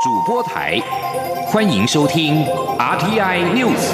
主播台，欢迎收听 RTI News。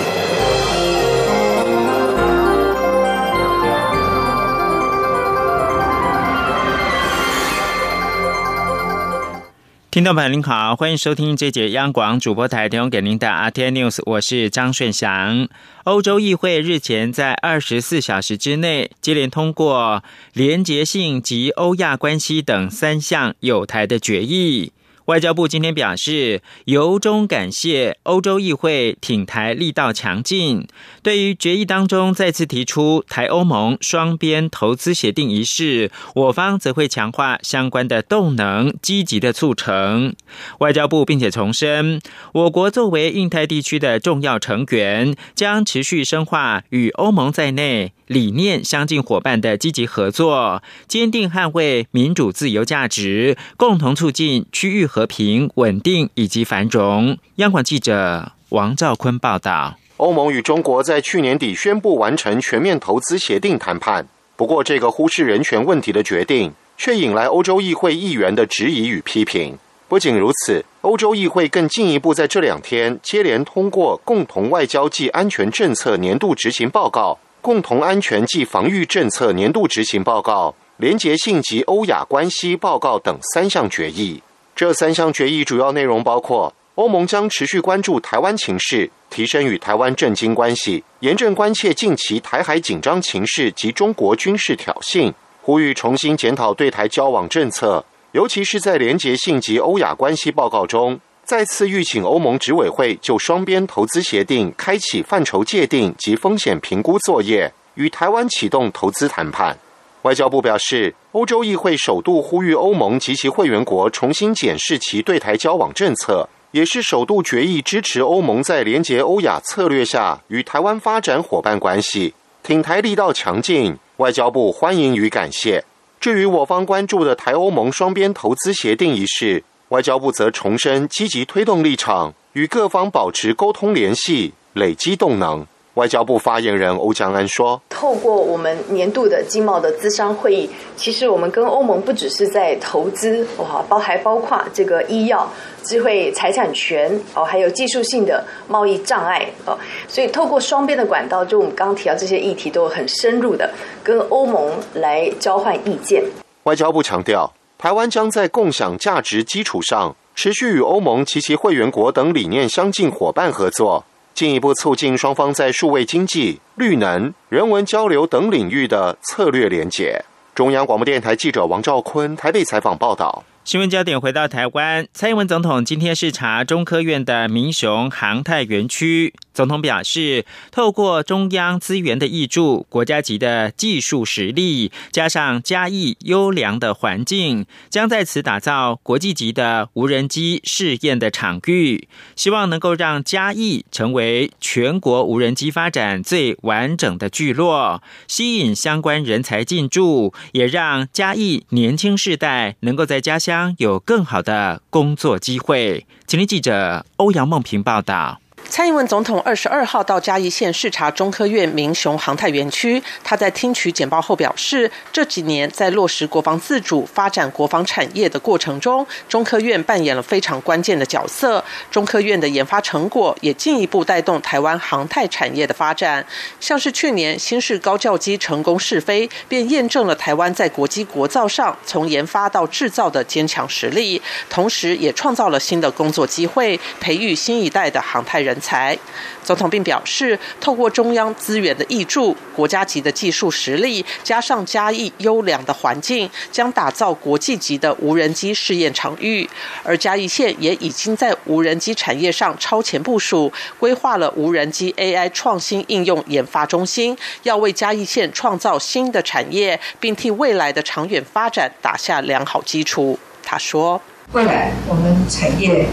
听众朋友您好，欢迎收听这节央广主播台提供给您的 RTI News，我是张顺祥。欧洲议会日前在二十四小时之内接连通过廉洁性及欧亚关系等三项有台的决议。外交部今天表示，由衷感谢欧洲议会挺台力道强劲。对于决议当中再次提出台欧盟双边投资协定一事，我方则会强化相关的动能，积极的促成。外交部并且重申，我国作为印太地区的重要成员，将持续深化与欧盟在内理念相近伙伴的积极合作，坚定捍卫民主自由价值，共同促进区域。和平、稳定以及繁荣。央广记者王兆坤报道：欧盟与中国在去年底宣布完成全面投资协定谈判，不过这个忽视人权问题的决定，却引来欧洲议会议员的质疑与批评。不仅如此，欧洲议会更进一步在这两天接连通过《共同外交暨安全政策年度执行报告》、《共同安全暨防御政策年度执行报告》、《廉洁性及欧亚关系报告》等三项决议。这三项决议主要内容包括：欧盟将持续关注台湾情势，提升与台湾政经关系，严正关切近期台海紧张情势及中国军事挑衅，呼吁重新检讨对台交往政策，尤其是在廉洁性及欧亚关系报告中，再次吁请欧盟执委会就双边投资协定开启范畴界定及风险评估作业，与台湾启动投资谈判。外交部表示，欧洲议会首度呼吁欧盟及其会员国重新检视其对台交往政策，也是首度决议支持欧盟在联结欧亚策略下与台湾发展伙伴关系，挺台力道强劲。外交部欢迎与感谢。至于我方关注的台欧盟双边投资协定一事，外交部则重申积极推动立场，与各方保持沟通联系，累积动能。外交部发言人欧江安说：“透过我们年度的经贸的资商会议，其实我们跟欧盟不只是在投资，哇，包还包括这个医药、智慧财产权哦，还有技术性的贸易障碍哦。所以透过双边的管道，就我们刚刚提到这些议题，都很深入的跟欧盟来交换意见。”外交部强调，台湾将在共享价值基础上，持续与欧盟及其会员国等理念相近伙伴合作。进一步促进双方在数位经济、绿能、人文交流等领域的策略连结。中央广播电台记者王兆坤台北采访报道。新闻焦点回到台湾，蔡英文总统今天视察中科院的民雄航太园区。总统表示，透过中央资源的挹注、国家级的技术实力，加上嘉义优良的环境，将在此打造国际级的无人机试验的场域。希望能够让嘉义成为全国无人机发展最完整的聚落，吸引相关人才进驻，也让嘉义年轻世代能够在家乡。将有更好的工作机会。请听记者欧阳梦平报道。蔡英文总统二十二号到嘉义县视察中科院民雄航太园区，他在听取简报后表示，这几年在落实国防自主、发展国防产业的过程中，中科院扮演了非常关键的角色。中科院的研发成果也进一步带动台湾航太产业的发展。像是去年新式高教机成功试飞，便验证了台湾在国际国造上从研发到制造的坚强实力，同时也创造了新的工作机会，培育新一代的航太人。才，总统并表示，透过中央资源的挹注、国家级的技术实力，加上嘉义优良的环境，将打造国际级的无人机试验场域。而嘉义县也已经在无人机产业上超前部署，规划了无人机 AI 创新应用研发中心，要为嘉义县创造新的产业，并替未来的长远发展打下良好基础。他说：“未来我们产业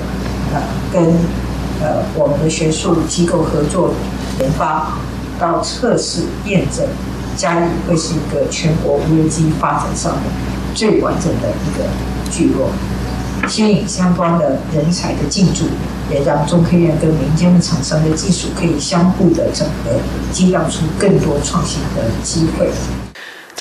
呃跟。”呃，我们的学术机构合作研发到测试验证，嘉义会是一个全国无人机发展上的最完整的一个聚落，吸引相关的人才的进驻，也让中科院跟民间的厂商的技术可以相互的整合，激荡出更多创新的机会。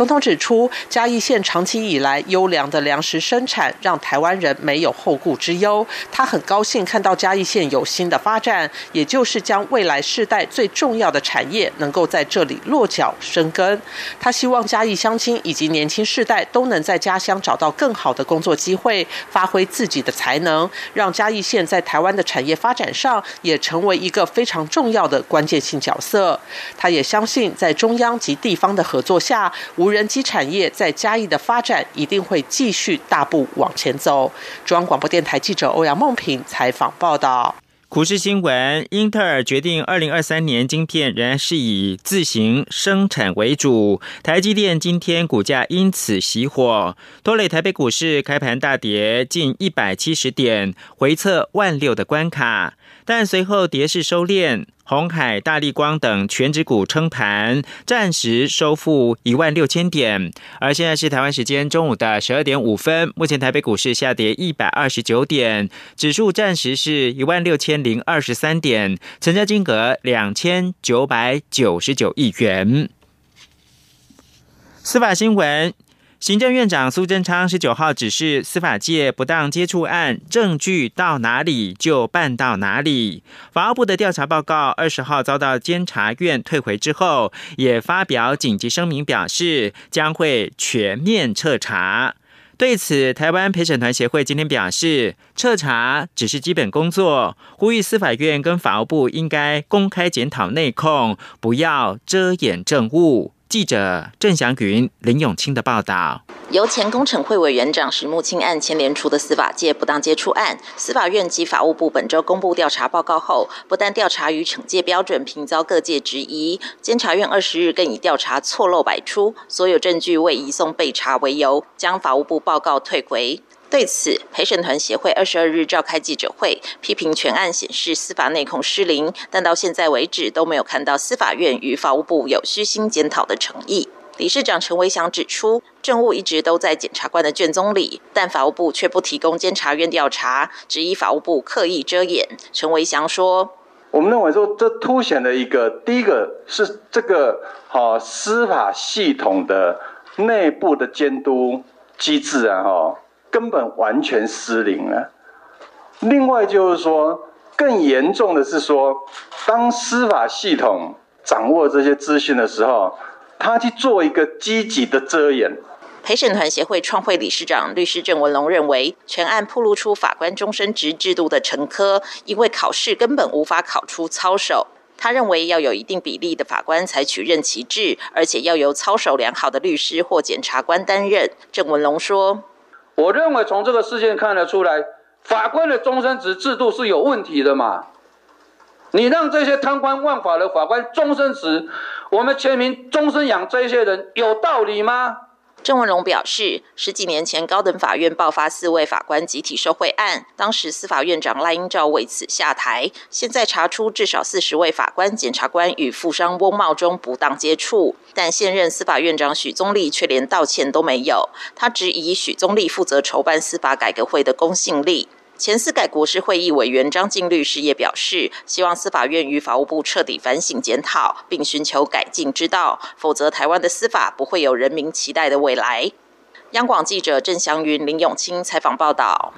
总统指出，嘉义县长期以来优良的粮食生产，让台湾人没有后顾之忧。他很高兴看到嘉义县有新的发展，也就是将未来世代最重要的产业能够在这里落脚生根。他希望嘉义乡亲以及年轻世代都能在家乡找到更好的工作机会，发挥自己的才能，让嘉义县在台湾的产业发展上也成为一个非常重要的关键性角色。他也相信，在中央及地方的合作下，无无人机产业在嘉义的发展一定会继续大步往前走。中央广播电台记者欧阳梦平采访报道。股市新闻：英特尔决定，二零二三年晶片仍然是以自行生产为主。台积电今天股价因此熄火，拖累台北股市开盘大跌近一百七十点，回测万六的关卡，但随后跌势收敛。红海、大力光等全指股撑盘，暂时收复一万六千点。而现在是台湾时间中午的十二点五分，目前台北股市下跌一百二十九点，指数暂时是一万六千零二十三点，成交金额两千九百九十九亿元。司法新闻。行政院长苏贞昌十九号指示，司法界不当接触案证据到哪里就办到哪里。法务部的调查报告二十号遭到监察院退回之后，也发表紧急声明，表示将会全面彻查。对此，台湾陪审团协会今天表示，彻查只是基本工作，呼吁司法院跟法务部应该公开检讨内控，不要遮掩证物。记者郑祥云、林永清的报道：由前工程会委员长石木清案牵连出的司法界不当接触案，司法院及法务部本周公布调查报告后，不但调查与惩戒标准频遭各界质疑，监察院二十日更以调查错漏百出，所有证据未移送被查为由，将法务部报告退回。对此，陪审团协会二十二日召开记者会，批评全案显示司法内控失灵，但到现在为止都没有看到司法院与法务部有虚心检讨的诚意。理事长陈维祥指出，证务一直都在检察官的卷宗里，但法务部却不提供监察院调查，质疑法务部刻意遮掩。陈维祥说：“我们认为说，这凸显了一个，第一个是这个好司法系统的内部的监督机制啊，哈。”根本完全失灵了。另外就是说，更严重的是说，当司法系统掌握这些资讯的时候，他去做一个积极的遮掩。陪审团协会创会理事长律师郑文龙认为，全案曝露出法官终身职制度的陈科，因为考试根本无法考出操守。他认为要有一定比例的法官采取任期制，而且要由操守良好的律师或检察官担任。郑文龙说。我认为从这个事件看得出来，法官的终身职制度是有问题的嘛？你让这些贪官枉法的法官终身职，我们全民终身养这些人，有道理吗？郑文荣表示，十几年前高等法院爆发四位法官集体受贿案，当时司法院长赖英照为此下台。现在查出至少四十位法官、检察官与富商翁茂中不当接触，但现任司法院长许宗立却连道歉都没有。他质疑许宗立负责筹办司法改革会的公信力。前司改国事会议委员张静律师也表示，希望司法院与法务部彻底反省检讨，并寻求改进之道，否则台湾的司法不会有人民期待的未来。央广记者郑祥云、林永清采访报道。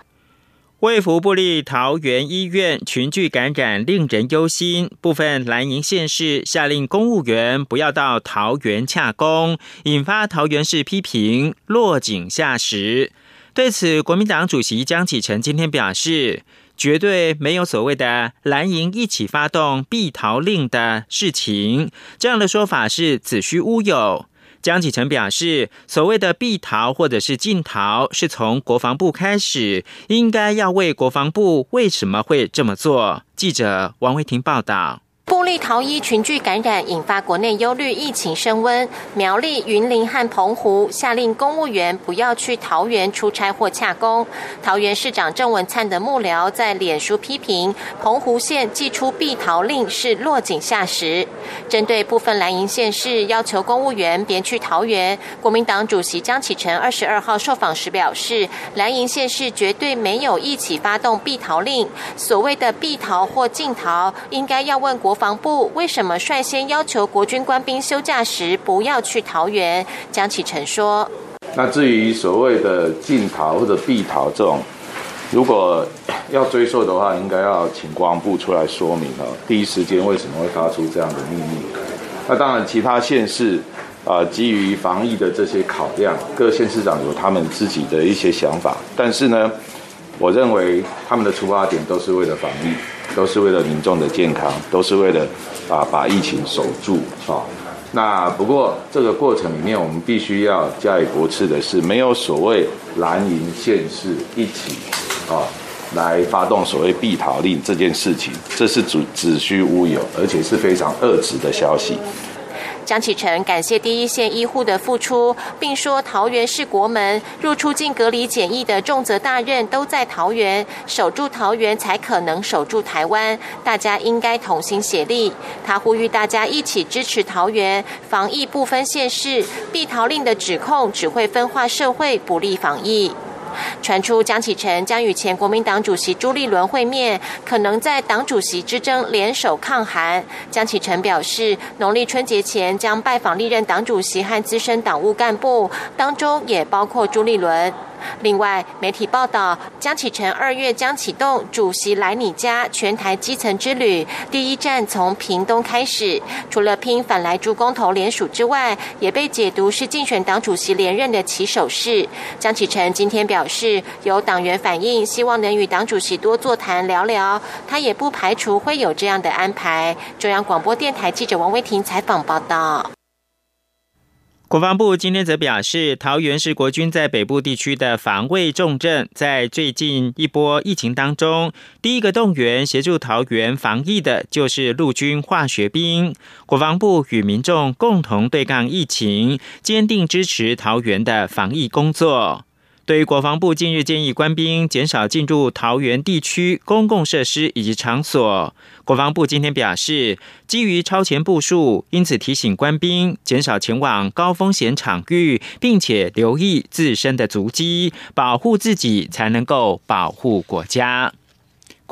卫福部立桃园医院群聚感染令人忧心，部分蓝营县市下令公务员不要到桃园洽公，引发桃园市批评落井下石。对此，国民党主席江启臣今天表示，绝对没有所谓的蓝营一起发动避逃令的事情，这样的说法是子虚乌有。江启臣表示，所谓的避逃或者是禁逃，是从国防部开始，应该要为国防部为什么会这么做。记者王维婷报道。布利桃医群聚感染引发国内忧虑，疫情升温。苗栗、云林和澎湖下令公务员不要去桃园出差或洽公。桃园市长郑文灿的幕僚在脸书批评，澎湖县寄出避逃令是落井下石。针对部分蓝营县市要求公务员别去桃园，国民党主席江启臣二十二号受访时表示，蓝营县市绝对没有一起发动避逃令。所谓的避逃或禁逃，应该要问国。防部为什么率先要求国军官兵休假时不要去桃园？江启臣说：“那至于所谓的禁逃或者避逃这种，如果要追溯的话，应该要请国防部出来说明哦，第一时间为什么会发出这样的秘密？那当然，其他县市啊，基于防疫的这些考量，各县市长有他们自己的一些想法，但是呢。”我认为他们的出发点都是为了防疫，都是为了民众的健康，都是为了啊把疫情守住啊。那不过这个过程里面，我们必须要加以驳斥的是，没有所谓蓝营县市一起啊来发动所谓避逃令这件事情，这是只子虚乌有，而且是非常恶质的消息。张启臣感谢第一线医护的付出，并说桃园是国门，入出境隔离检疫的重责大任都在桃园，守住桃园才可能守住台湾，大家应该同心协力。他呼吁大家一起支持桃园防疫不分县市，避逃令的指控只会分化社会，不利防疫。传出江启臣将与前国民党主席朱立伦会面，可能在党主席之争联手抗韩。江启臣表示，农历春节前将拜访历任党主席和资深党务干部，当中也包括朱立伦。另外，媒体报道，江启臣二月将启动主席来你家全台基层之旅，第一站从屏东开始。除了拼反来助公投联署之外，也被解读是竞选党主席连任的起手式。江启臣今天表示，有党员反映，希望能与党主席多座谈聊聊，他也不排除会有这样的安排。中央广播电台记者王威婷采访报道。国防部今天则表示，桃园是国军在北部地区的防卫重镇，在最近一波疫情当中，第一个动员协助桃园防疫的就是陆军化学兵。国防部与民众共同对抗疫情，坚定支持桃园的防疫工作。对于国防部近日建议官兵减少进入桃园地区公共设施以及场所，国防部今天表示，基于超前部署，因此提醒官兵减少前往高风险场域，并且留意自身的足迹，保护自己才能够保护国家。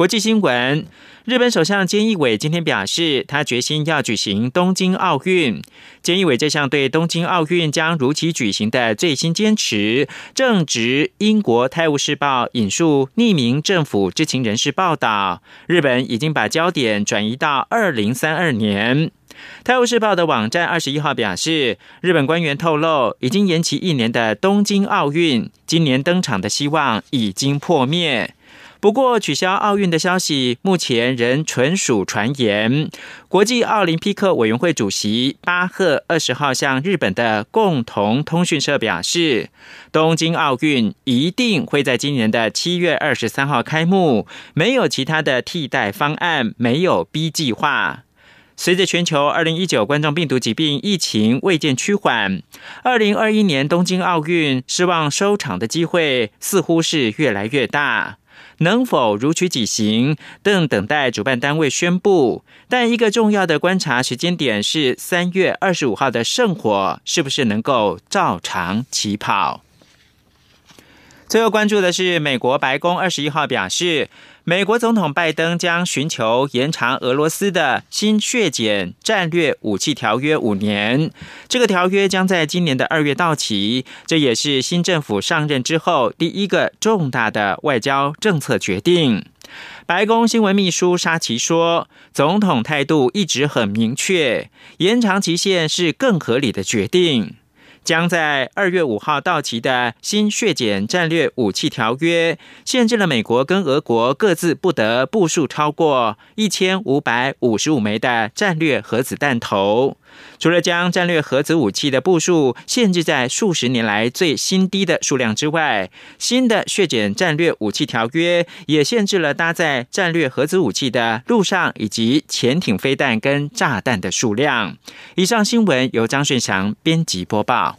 国际新闻。日本首相菅义伟今天表示，他决心要举行东京奥运。菅义伟这项对东京奥运将如期举行的最新坚持，正值英国《泰晤士报》引述匿名政府知情人士报道，日本已经把焦点转移到二零三二年。《泰晤士报》的网站二十一号表示，日本官员透露，已经延期一年的东京奥运，今年登场的希望已经破灭。不过，取消奥运的消息目前仍纯属传言。国际奥林匹克委员会主席巴赫二十号向日本的共同通讯社表示，东京奥运一定会在今年的七月二十三号开幕，没有其他的替代方案，没有 B 计划。随着全球二零一九冠状病毒疾病疫情未见趋缓，二零二一年东京奥运失望收场的机会似乎是越来越大。能否如期举行，正等待主办单位宣布。但一个重要的观察时间点是三月二十五号的圣火是不是能够照常起跑。最后关注的是，美国白宫二十一号表示。美国总统拜登将寻求延长俄罗斯的新削减战略武器条约五年。这个条约将在今年的二月到期，这也是新政府上任之后第一个重大的外交政策决定。白宫新闻秘书沙奇说：“总统态度一直很明确，延长期限是更合理的决定。”将在二月五号到期的新削减战略武器条约，限制了美国跟俄国各自不得部署超过一千五百五十五枚的战略核子弹头。除了将战略核子武器的部署限制在数十年来最新低的数量之外，新的削减战略武器条约也限制了搭载战略核子武器的陆上以及潜艇飞弹跟炸弹的数量。以上新闻由张顺祥编辑播报。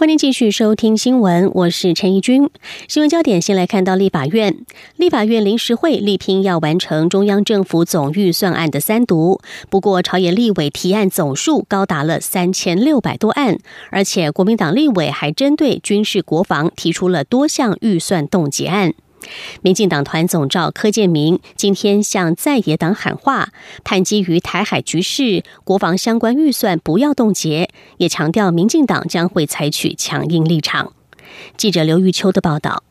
欢迎继续收听新闻，我是陈怡君。新闻焦点先来看到立法院，立法院临时会力拼要完成中央政府总预算案的三读，不过朝野立委提案总数高达了三千六百多案，而且国民党立委还针对军事国防提出了多项预算冻结案。民进党团总召柯建明今天向在野党喊话，盼基于台海局势，国防相关预算不要冻结，也强调民进党将会采取强硬立场。记者刘玉秋的报道。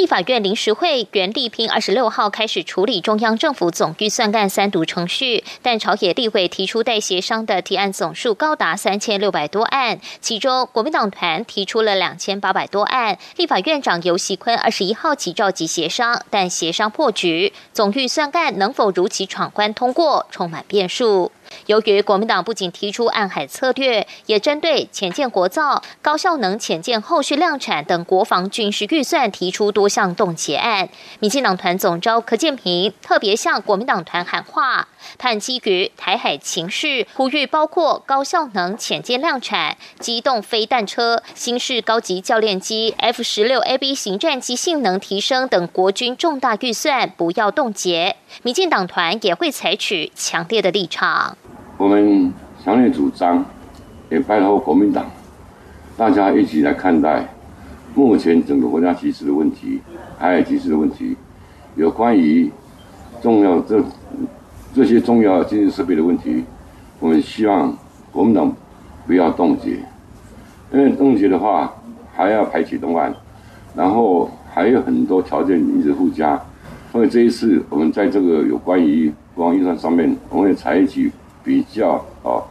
立法院临时会原立拼二十六号开始处理中央政府总预算案三读程序，但朝野立委提出待协商的提案总数高达三千六百多案，其中国民党团提出了两千八百多案。立法院长游锡坤二十一号起召集协商，但协商破局，总预算案能否如期闯关通过，充满变数。由于国民党不仅提出暗海策略，也针对潜舰国造、高效能潜舰后续量产等国防军事预算提出多项冻结案，民进党团总召柯建平特别向国民党团喊话，盼基于台海情势，呼吁包括高效能潜舰量产、机动飞弹车、新式高级教练机、F 十六 AB 型战机性能提升等国军重大预算不要冻结，民进党团也会采取强烈的立场。我们强烈主张，也拜托国民党，大家一起来看待目前整个国家局势的问题，海海局势的问题，有关于重要这这些重要经济设备的问题，我们希望国民党不要冻结，因为冻结的话还要排启动案，然后还有很多条件一直附加，所以这一次我们在这个有关于国防预算上面，我们也采取。比较啊。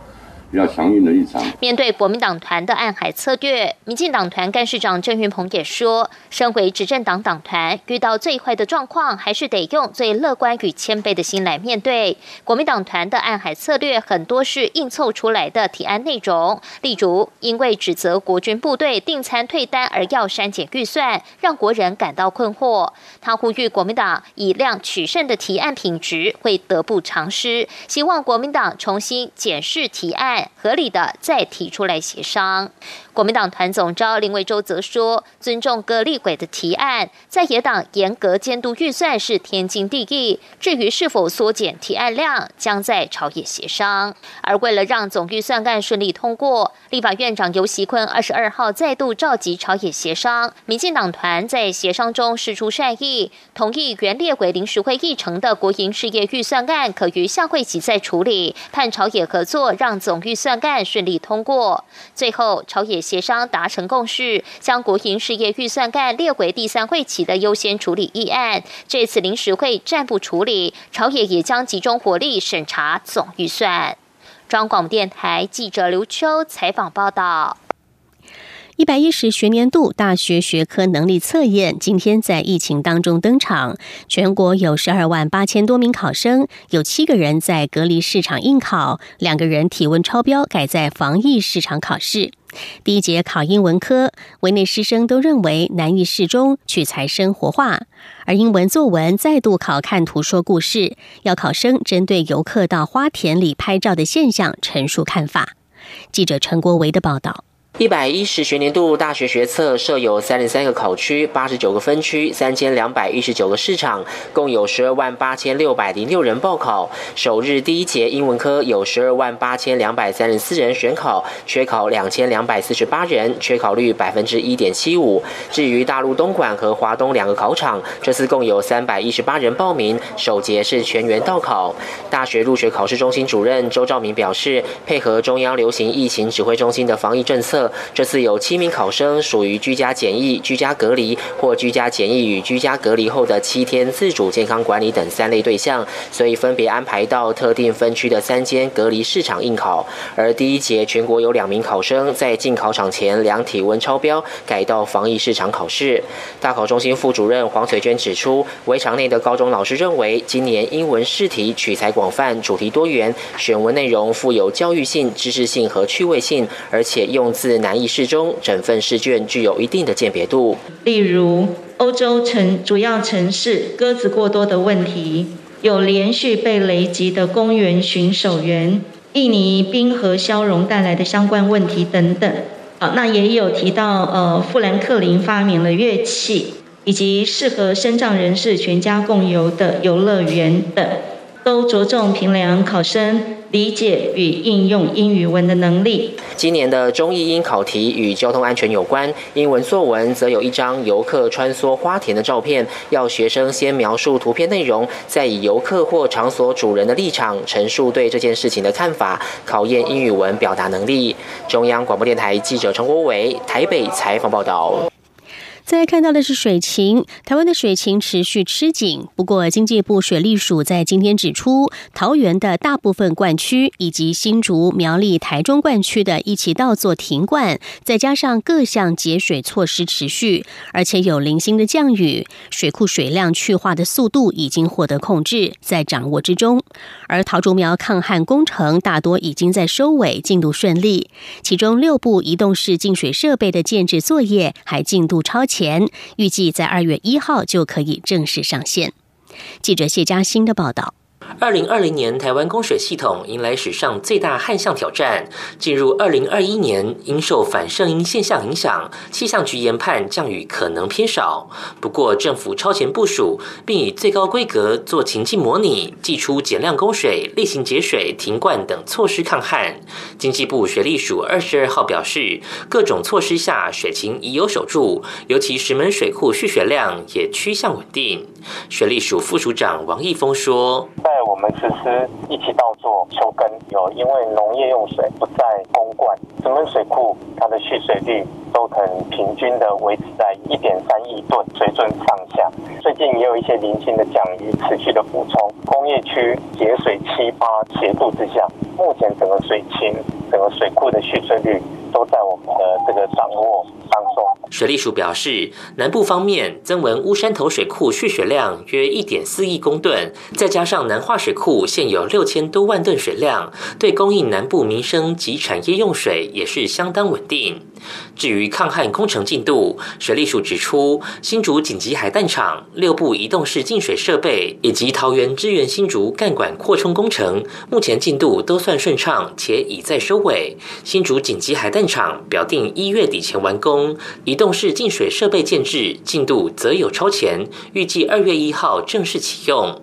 比较强硬的一场。面对国民党团的暗海策略，民进党团干事长郑云鹏也说，身为执政党党团，遇到最坏的状况，还是得用最乐观与谦卑的心来面对。国民党团的暗海策略很多是硬凑出来的提案内容，例如因为指责国军部队订餐退单而要删减预算，让国人感到困惑。他呼吁国民党以量取胜的提案品质会得不偿失，希望国民党重新检视提案。合理的再提出来协商。国民党团总召林维洲则说，尊重各立委的提案，在野党严格监督预算是天经地义。至于是否缩减提案量，将在朝野协商。而为了让总预算案顺利通过，立法院长游锡坤二十二号再度召集朝野协商。民进党团在协商中释出善意，同意原列为临时会议程的国营事业预算案可于下会期再处理，盼朝野合作，让总预预算案顺利通过。最后，朝野。协商达成共识，将国营事业预算案列为第三会期的优先处理议案。这次临时会暂不处理，朝野也将集中火力审查总预算。中广电台记者刘秋采访报道。一百一十学年度大学学科能力测验今天在疫情当中登场，全国有十二万八千多名考生，有七个人在隔离市场应考，两个人体温超标，改在防疫市场考试。第一节考英文科，围内师生都认为难易适中，取材生活化；而英文作文再度考看图说故事，要考生针对游客到花田里拍照的现象陈述看法。记者陈国维的报道。一百一十学年度大学学测设有三十三个考区、八十九个分区、三千两百一十九个市场，共有十二万八千六百零六人报考。首日第一节英文科有十二万八千两百三十四人选考，缺考两千两百四十八人，缺考率百分之一点七五。至于大陆东莞和华东两个考场，这次共有三百一十八人报名，首节是全员到考。大学入学考试中心主任周兆明表示，配合中央流行疫情指挥中心的防疫政策。这次有七名考生属于居家检疫、居家隔离或居家检疫与居家隔离后的七天自主健康管理等三类对象，所以分别安排到特定分区的三间隔离市场应考。而第一节全国有两名考生在进考场前量体温超标，改到防疫市场考试。大考中心副主任黄翠娟指出，围场内的高中老师认为，今年英文试题取材广泛，主题多元，选文内容富有教育性、知识性和趣味性，而且用字难易适中，整份试卷具有一定的鉴别度。例如，欧洲城主要城市鸽子过多的问题，有连续被雷击的公园巡守员，印尼冰河消融带来的相关问题等等。好，那也有提到，呃，富兰克林发明了乐器，以及适合身障人士全家共游的游乐园等。都着重评量考生理解与应用英语文的能力。今年的中译英考题与交通安全有关，英文作文则有一张游客穿梭花田的照片，要学生先描述图片内容，再以游客或场所主人的立场陈述对这件事情的看法，考验英语文表达能力。中央广播电台记者陈国伟台北采访报道。再看到的是水情，台湾的水情持续吃紧。不过，经济部水利署在今天指出，桃园的大部分灌区以及新竹、苗栗、台中灌区的一起道做停灌，再加上各项节水措施持续，而且有零星的降雨，水库水量去化的速度已经获得控制，在掌握之中。而桃竹苗抗旱工程大多已经在收尾，进度顺利。其中六部移动式净水设备的建制作业还进度超前。前预计在二月一号就可以正式上线。记者谢佳欣的报道。二零二零年，台湾供水系统迎来史上最大旱象挑战。进入二零二一年，因受反圣婴现象影响，气象局研判降雨可能偏少。不过，政府超前部署，并以最高规格做情境模拟，寄出减量供水、例行节水、停灌等措施抗旱。经济部水利署二十二号表示，各种措施下，水情已有守住，尤其石门水库蓄水量也趋向稳定。水利署副署长王义峰说。我们实施一起稻作秋耕，有因为农业用水不再公灌，石门水库它的蓄水率都很平均的维持在一点三亿吨水准上下。最近也有一些零星的降雨持续的补充，工业区节水七八协助之下，目前整个水情、整个水库的蓄水率都在我们的这个掌握当中。水利署表示，南部方面增文乌山头水库蓄水量约一点四亿公吨，再加上南化水库现有六千多万吨水量，对供应南部民生及产业用水也是相当稳定。至于抗旱工程进度，水利署指出，新竹紧急海淡厂六部移动式净水设备以及桃园支援新竹干管扩充工程，目前进度都算顺畅，且已在收尾。新竹紧急海淡厂表定一月底前完工，移动式净水设备建制进度则有超前，预计二月一号正式启用。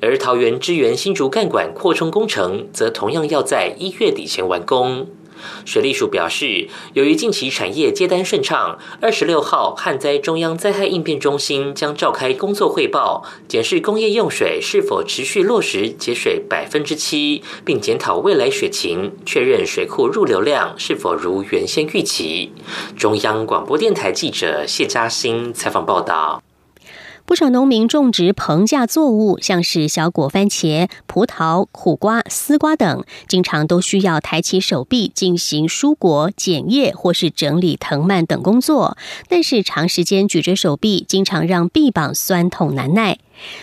而桃园支援新竹干管扩充工程，则同样要在一月底前完工。水利署表示，由于近期产业接单顺畅，二十六号旱灾中央灾害应变中心将召开工作汇报，检视工业用水是否持续落实节水百分之七，并检讨未来水情，确认水库入流量是否如原先预期。中央广播电台记者谢嘉欣采访报道。不少农民种植棚架作物，像是小果番茄、葡萄、苦瓜、丝瓜等，经常都需要抬起手臂进行蔬果剪叶或是整理藤蔓等工作。但是长时间举着手臂，经常让臂膀酸痛难耐。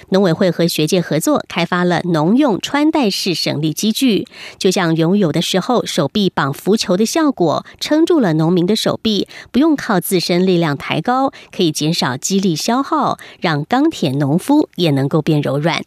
农委会和学界合作，开发了农用穿戴式省力机具，就像游泳的时候手臂绑浮球的效果，撑住了农民的手臂，不用靠自身力量抬高，可以减少肌力消耗，让钢铁农夫也能够变柔软。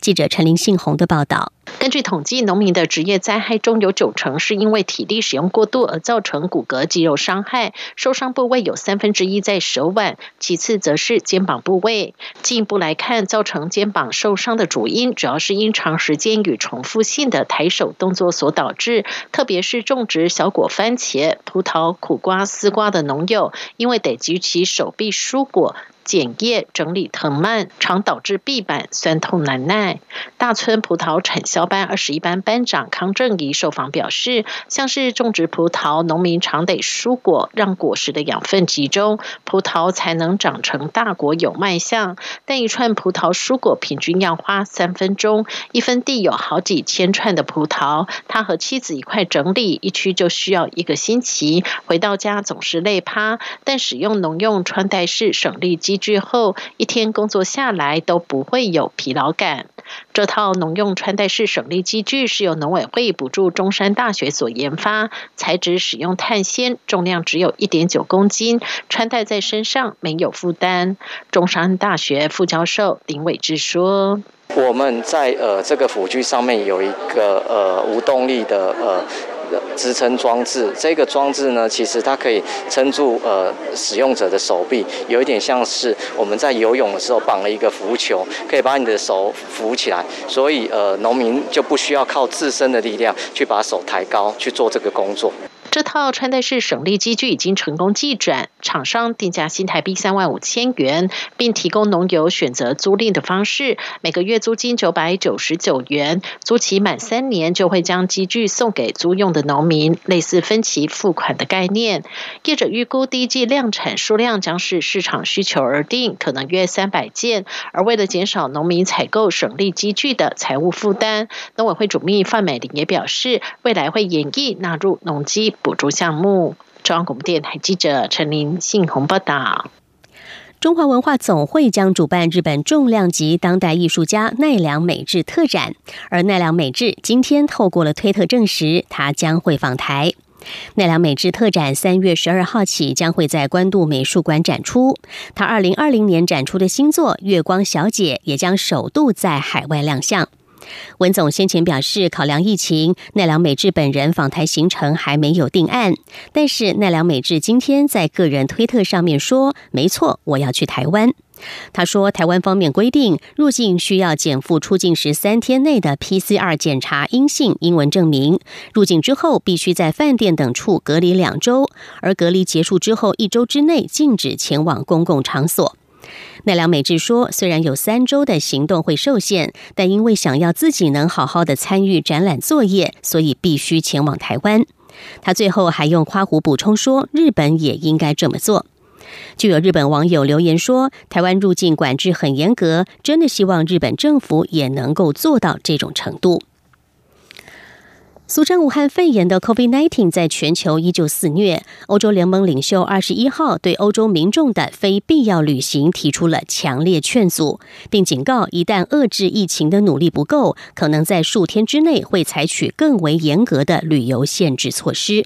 记者陈林信宏的报道。根据统计，农民的职业灾害中有九成是因为体力使用过度而造成骨骼肌肉伤害，受伤部位有三分之一在手腕，其次则是肩膀部位。进一步来看，造成肩膀受伤的主因主要是因长时间与重复性的抬手动作所导致，特别是种植小果番茄、葡萄、苦瓜、丝瓜的农友，因为得举起手臂蔬果。剪叶、整理藤蔓，常导致臂板酸痛难耐。大村葡萄产销班二十一班班长康正仪受访表示，像是种植葡萄，农民常得蔬果，让果实的养分集中，葡萄才能长成大果有卖相。但一串葡萄蔬果平均要花三分钟，一分地有好几千串的葡萄，他和妻子一块整理一区就需要一个星期，回到家总是累趴。但使用农用穿戴式省力机具后，一天工作下来都不会有疲劳感。这套农用穿戴式省力机具是由农委会补助中山大学所研发，材质使用碳纤，重量只有一点九公斤，穿戴在身上没有负担。中山大学副教授林伟志说：“我们在呃这个辅具上面有一个呃无动力的呃。”支撑装置，这个装置呢，其实它可以撑住呃使用者的手臂，有一点像是我们在游泳的时候绑了一个浮球，可以把你的手浮起来，所以呃农民就不需要靠自身的力量去把手抬高去做这个工作。这套穿戴式省力机具已经成功寄转，厂商定价新台币三万五千元，并提供农友选择租赁的方式，每个月租金九百九十九元，租期满三年就会将机具送给租用的农民，类似分期付款的概念。业者预估第一季量产数量将是市场需求而定，可能约三百件。而为了减少农民采购省力机具的财务负担，农委会主秘范美玲也表示，未来会演绎纳入农机。补助项目，中央广播电台记者陈林信宏报道。中华文化总会将主办日本重量级当代艺术家奈良美智特展，而奈良美智今天透过了推特证实，他将会访台。奈良美智特展三月十二号起将会在关渡美术馆展出，他二零二零年展出的新作《月光小姐》也将首度在海外亮相。文总先前表示，考量疫情，奈良美智本人访台行程还没有定案。但是奈良美智今天在个人推特上面说：“没错，我要去台湾。”他说：“台湾方面规定，入境需要减负出境时三天内的 PCR 检查阴性英文证明，入境之后必须在饭店等处隔离两周，而隔离结束之后一周之内禁止前往公共场所。”奈良美智说：“虽然有三周的行动会受限，但因为想要自己能好好的参与展览作业，所以必须前往台湾。”他最后还用夸胡补充说：“日本也应该这么做。”就有日本网友留言说：“台湾入境管制很严格，真的希望日本政府也能够做到这种程度。”俗称武汉肺炎的 COVID-19 在全球依旧肆虐。欧洲联盟领袖二十一号对欧洲民众的非必要旅行提出了强烈劝阻，并警告，一旦遏制疫情的努力不够，可能在数天之内会采取更为严格的旅游限制措施。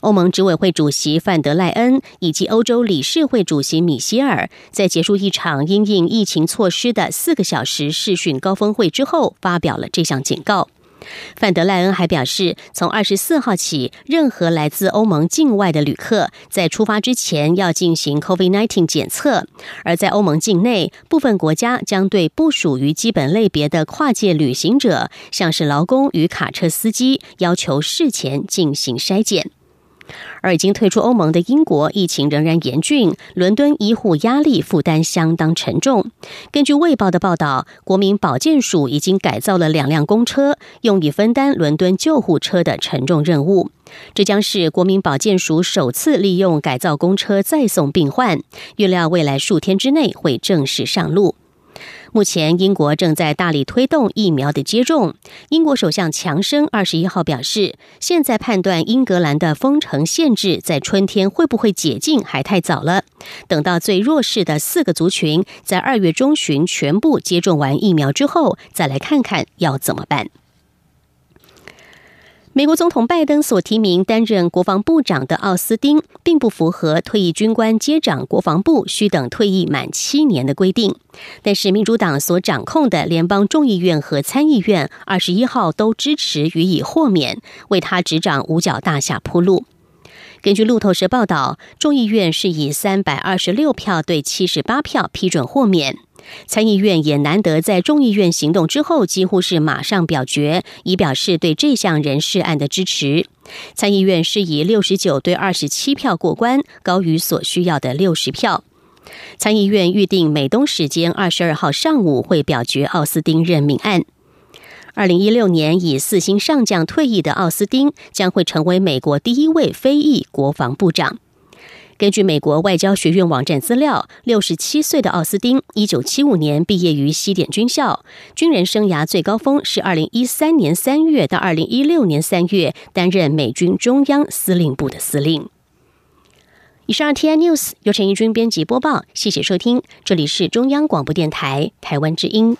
欧盟执委会主席范德赖恩以及欧洲理事会主席米歇尔在结束一场因应疫情措施的四个小时视讯高峰会之后，发表了这项警告。范德赖恩还表示，从二十四号起，任何来自欧盟境外的旅客在出发之前要进行 COVID-19 检测；而在欧盟境内，部分国家将对不属于基本类别的跨界旅行者，像是劳工与卡车司机，要求事前进行筛检。而已经退出欧盟的英国，疫情仍然严峻，伦敦医护压力负担相当沉重。根据《卫报》的报道，国民保健署已经改造了两辆公车，用以分担伦敦救护车的沉重任务。这将是国民保健署首次利用改造公车再送病患，预料未来数天之内会正式上路。目前，英国正在大力推动疫苗的接种。英国首相强生二十一号表示，现在判断英格兰的封城限制在春天会不会解禁还太早了。等到最弱势的四个族群在二月中旬全部接种完疫苗之后，再来看看要怎么办。美国总统拜登所提名担任国防部长的奥斯汀，并不符合退役军官接掌国防部需等退役满七年的规定。但是，民主党所掌控的联邦众议院和参议院二十一号都支持予以豁免，为他执掌五角大厦铺路。根据路透社报道，众议院是以三百二十六票对七十八票批准豁免。参议院也难得在众议院行动之后，几乎是马上表决，以表示对这项人事案的支持。参议院是以六十九对二十七票过关，高于所需要的六十票。参议院预定美东时间二十二号上午会表决奥斯汀任命案。二零一六年以四星上将退役的奥斯汀将会成为美国第一位非裔国防部长。根据美国外交学院网站资料，六十七岁的奥斯汀，一九七五年毕业于西点军校，军人生涯最高峰是二零一三年三月到二零一六年三月，担任美军中央司令部的司令。以上 T I News 由陈义军编辑播报，谢谢收听，这里是中央广播电台台湾之音。